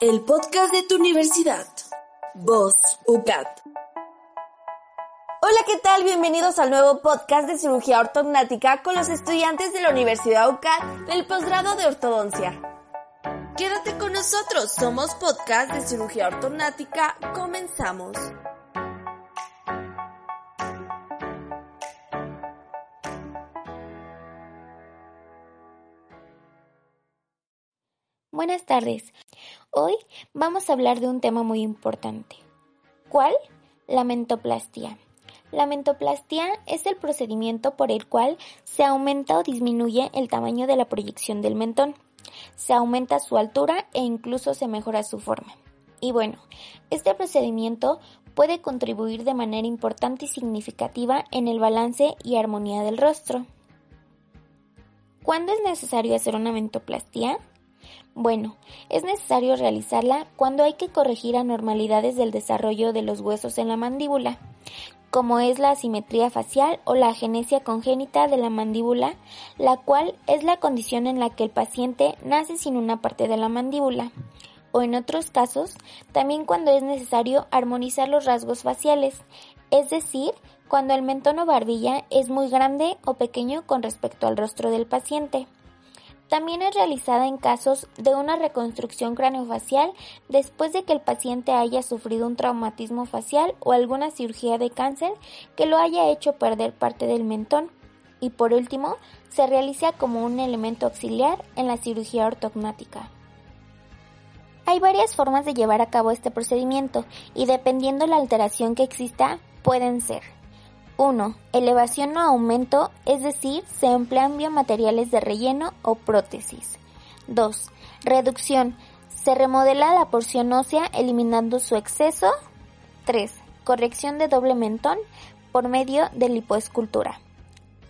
El podcast de tu universidad. Voz UCAT. Hola, ¿qué tal? Bienvenidos al nuevo podcast de cirugía ortognática con los estudiantes de la Universidad UCAT del posgrado de ortodoncia. Quédate con nosotros, somos podcast de cirugía ortognática, comenzamos. Buenas tardes. Hoy vamos a hablar de un tema muy importante. ¿Cuál? La mentoplastia. La mentoplastia es el procedimiento por el cual se aumenta o disminuye el tamaño de la proyección del mentón. Se aumenta su altura e incluso se mejora su forma. Y bueno, este procedimiento puede contribuir de manera importante y significativa en el balance y armonía del rostro. ¿Cuándo es necesario hacer una mentoplastia? Bueno, es necesario realizarla cuando hay que corregir anormalidades del desarrollo de los huesos en la mandíbula, como es la asimetría facial o la agenesia congénita de la mandíbula, la cual es la condición en la que el paciente nace sin una parte de la mandíbula, o en otros casos, también cuando es necesario armonizar los rasgos faciales, es decir, cuando el mentón o barbilla es muy grande o pequeño con respecto al rostro del paciente. También es realizada en casos de una reconstrucción craneofacial después de que el paciente haya sufrido un traumatismo facial o alguna cirugía de cáncer que lo haya hecho perder parte del mentón. Y por último, se realiza como un elemento auxiliar en la cirugía ortognática. Hay varias formas de llevar a cabo este procedimiento y dependiendo la alteración que exista, pueden ser 1. Elevación o aumento, es decir, se emplean biomateriales de relleno o prótesis. 2. Reducción. Se remodela la porción ósea eliminando su exceso. 3. Corrección de doble mentón por medio de lipoescultura.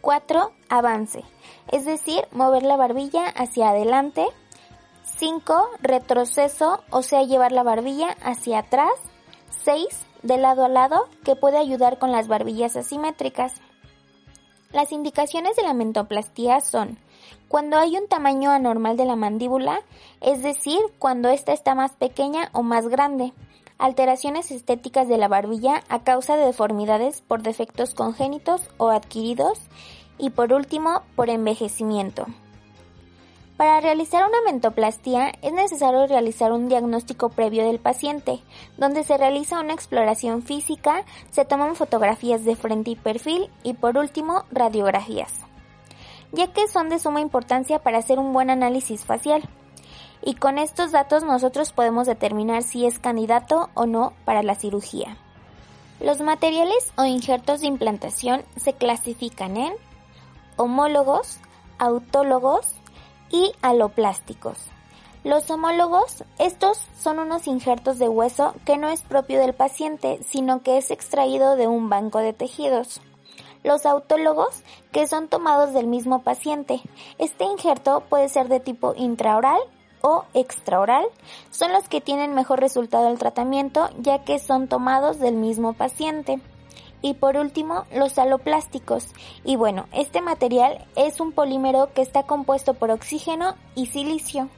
4. Avance, es decir, mover la barbilla hacia adelante. 5. Retroceso, o sea, llevar la barbilla hacia atrás. 6 de lado a lado que puede ayudar con las barbillas asimétricas. Las indicaciones de la mentoplastía son cuando hay un tamaño anormal de la mandíbula, es decir, cuando ésta está más pequeña o más grande, alteraciones estéticas de la barbilla a causa de deformidades por defectos congénitos o adquiridos y por último por envejecimiento. Para realizar una mentoplastía es necesario realizar un diagnóstico previo del paciente, donde se realiza una exploración física, se toman fotografías de frente y perfil y por último radiografías, ya que son de suma importancia para hacer un buen análisis facial. Y con estos datos nosotros podemos determinar si es candidato o no para la cirugía. Los materiales o injertos de implantación se clasifican en homólogos, autólogos, y aloplásticos. Los homólogos, estos son unos injertos de hueso que no es propio del paciente, sino que es extraído de un banco de tejidos. Los autólogos, que son tomados del mismo paciente. Este injerto puede ser de tipo intraoral o extraoral, son los que tienen mejor resultado del tratamiento ya que son tomados del mismo paciente. Y por último, los aloplásticos. Y bueno, este material es un polímero que está compuesto por oxígeno y silicio.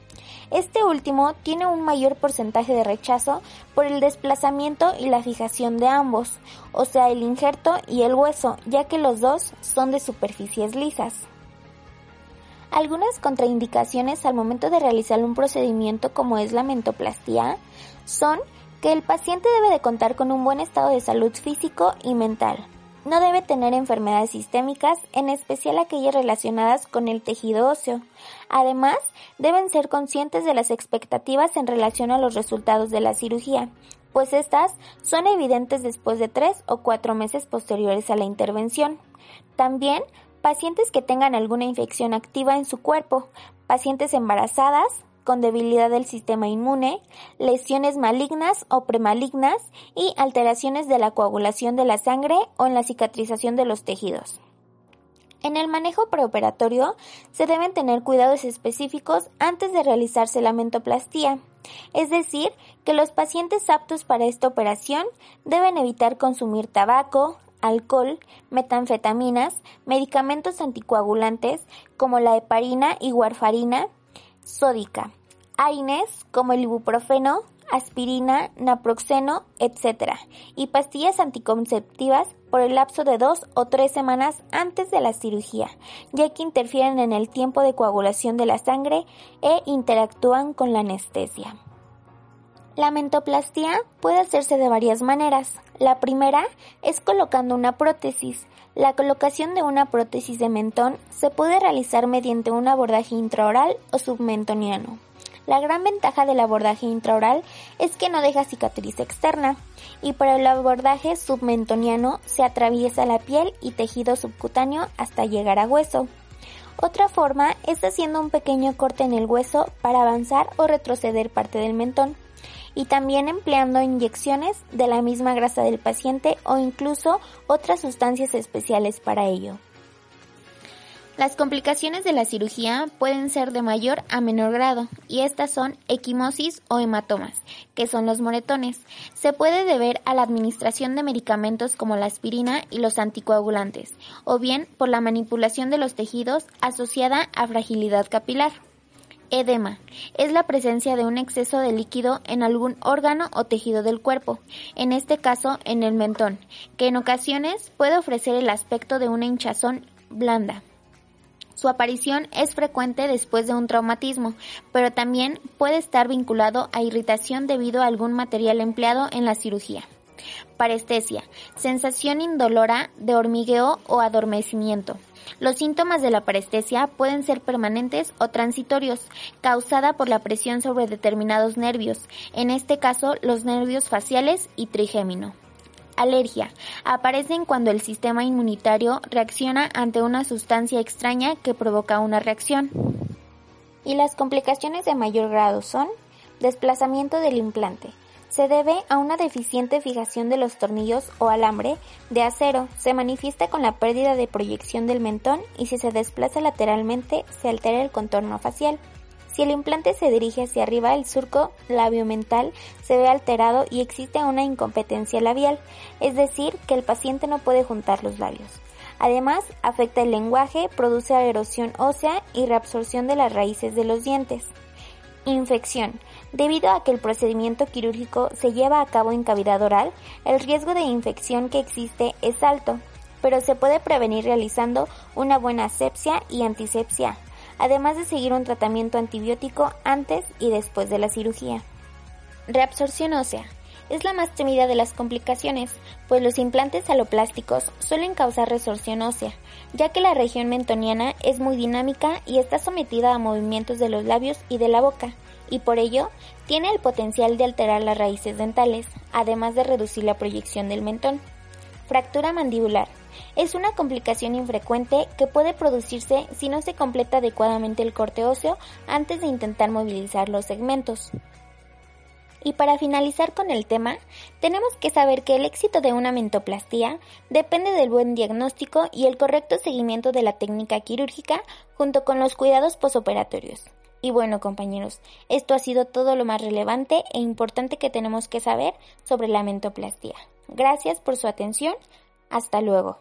Este último tiene un mayor porcentaje de rechazo por el desplazamiento y la fijación de ambos, o sea, el injerto y el hueso, ya que los dos son de superficies lisas. Algunas contraindicaciones al momento de realizar un procedimiento como es la mentoplastía son que el paciente debe de contar con un buen estado de salud físico y mental. No debe tener enfermedades sistémicas, en especial aquellas relacionadas con el tejido óseo. Además, deben ser conscientes de las expectativas en relación a los resultados de la cirugía, pues estas son evidentes después de tres o cuatro meses posteriores a la intervención. También, pacientes que tengan alguna infección activa en su cuerpo, pacientes embarazadas, con debilidad del sistema inmune, lesiones malignas o premalignas y alteraciones de la coagulación de la sangre o en la cicatrización de los tejidos. En el manejo preoperatorio se deben tener cuidados específicos antes de realizarse la mentoplastía, es decir, que los pacientes aptos para esta operación deben evitar consumir tabaco, alcohol, metanfetaminas, medicamentos anticoagulantes como la heparina y warfarina sódica, AINES como el ibuprofeno, aspirina, naproxeno, etc. y pastillas anticonceptivas por el lapso de dos o tres semanas antes de la cirugía, ya que interfieren en el tiempo de coagulación de la sangre e interactúan con la anestesia. La mentoplastia puede hacerse de varias maneras. La primera es colocando una prótesis. La colocación de una prótesis de mentón se puede realizar mediante un abordaje intraoral o submentoniano. La gran ventaja del abordaje intraoral es que no deja cicatriz externa y para el abordaje submentoniano se atraviesa la piel y tejido subcutáneo hasta llegar a hueso. Otra forma es haciendo un pequeño corte en el hueso para avanzar o retroceder parte del mentón y también empleando inyecciones de la misma grasa del paciente o incluso otras sustancias especiales para ello. Las complicaciones de la cirugía pueden ser de mayor a menor grado y estas son equimosis o hematomas, que son los moretones. Se puede deber a la administración de medicamentos como la aspirina y los anticoagulantes, o bien por la manipulación de los tejidos asociada a fragilidad capilar. Edema es la presencia de un exceso de líquido en algún órgano o tejido del cuerpo, en este caso en el mentón, que en ocasiones puede ofrecer el aspecto de una hinchazón blanda. Su aparición es frecuente después de un traumatismo, pero también puede estar vinculado a irritación debido a algún material empleado en la cirugía. Parestesia, sensación indolora de hormigueo o adormecimiento. Los síntomas de la parestesia pueden ser permanentes o transitorios, causada por la presión sobre determinados nervios, en este caso los nervios faciales y trigémino. Alergia. Aparecen cuando el sistema inmunitario reacciona ante una sustancia extraña que provoca una reacción. Y las complicaciones de mayor grado son desplazamiento del implante. Se debe a una deficiente fijación de los tornillos o alambre de acero. Se manifiesta con la pérdida de proyección del mentón y si se desplaza lateralmente se altera el contorno facial. Si el implante se dirige hacia arriba, el surco labiomental se ve alterado y existe una incompetencia labial, es decir, que el paciente no puede juntar los labios. Además, afecta el lenguaje, produce erosión ósea y reabsorción de las raíces de los dientes. Infección. Debido a que el procedimiento quirúrgico se lleva a cabo en cavidad oral, el riesgo de infección que existe es alto, pero se puede prevenir realizando una buena asepsia y antisepsia, además de seguir un tratamiento antibiótico antes y después de la cirugía. Reabsorción ósea. Es la más temida de las complicaciones, pues los implantes aloplásticos suelen causar resorción ósea, ya que la región mentoniana es muy dinámica y está sometida a movimientos de los labios y de la boca, y por ello tiene el potencial de alterar las raíces dentales, además de reducir la proyección del mentón. Fractura mandibular. Es una complicación infrecuente que puede producirse si no se completa adecuadamente el corte óseo antes de intentar movilizar los segmentos. Y para finalizar con el tema, tenemos que saber que el éxito de una mentoplastía depende del buen diagnóstico y el correcto seguimiento de la técnica quirúrgica junto con los cuidados posoperatorios. Y bueno compañeros, esto ha sido todo lo más relevante e importante que tenemos que saber sobre la mentoplastía. Gracias por su atención. Hasta luego.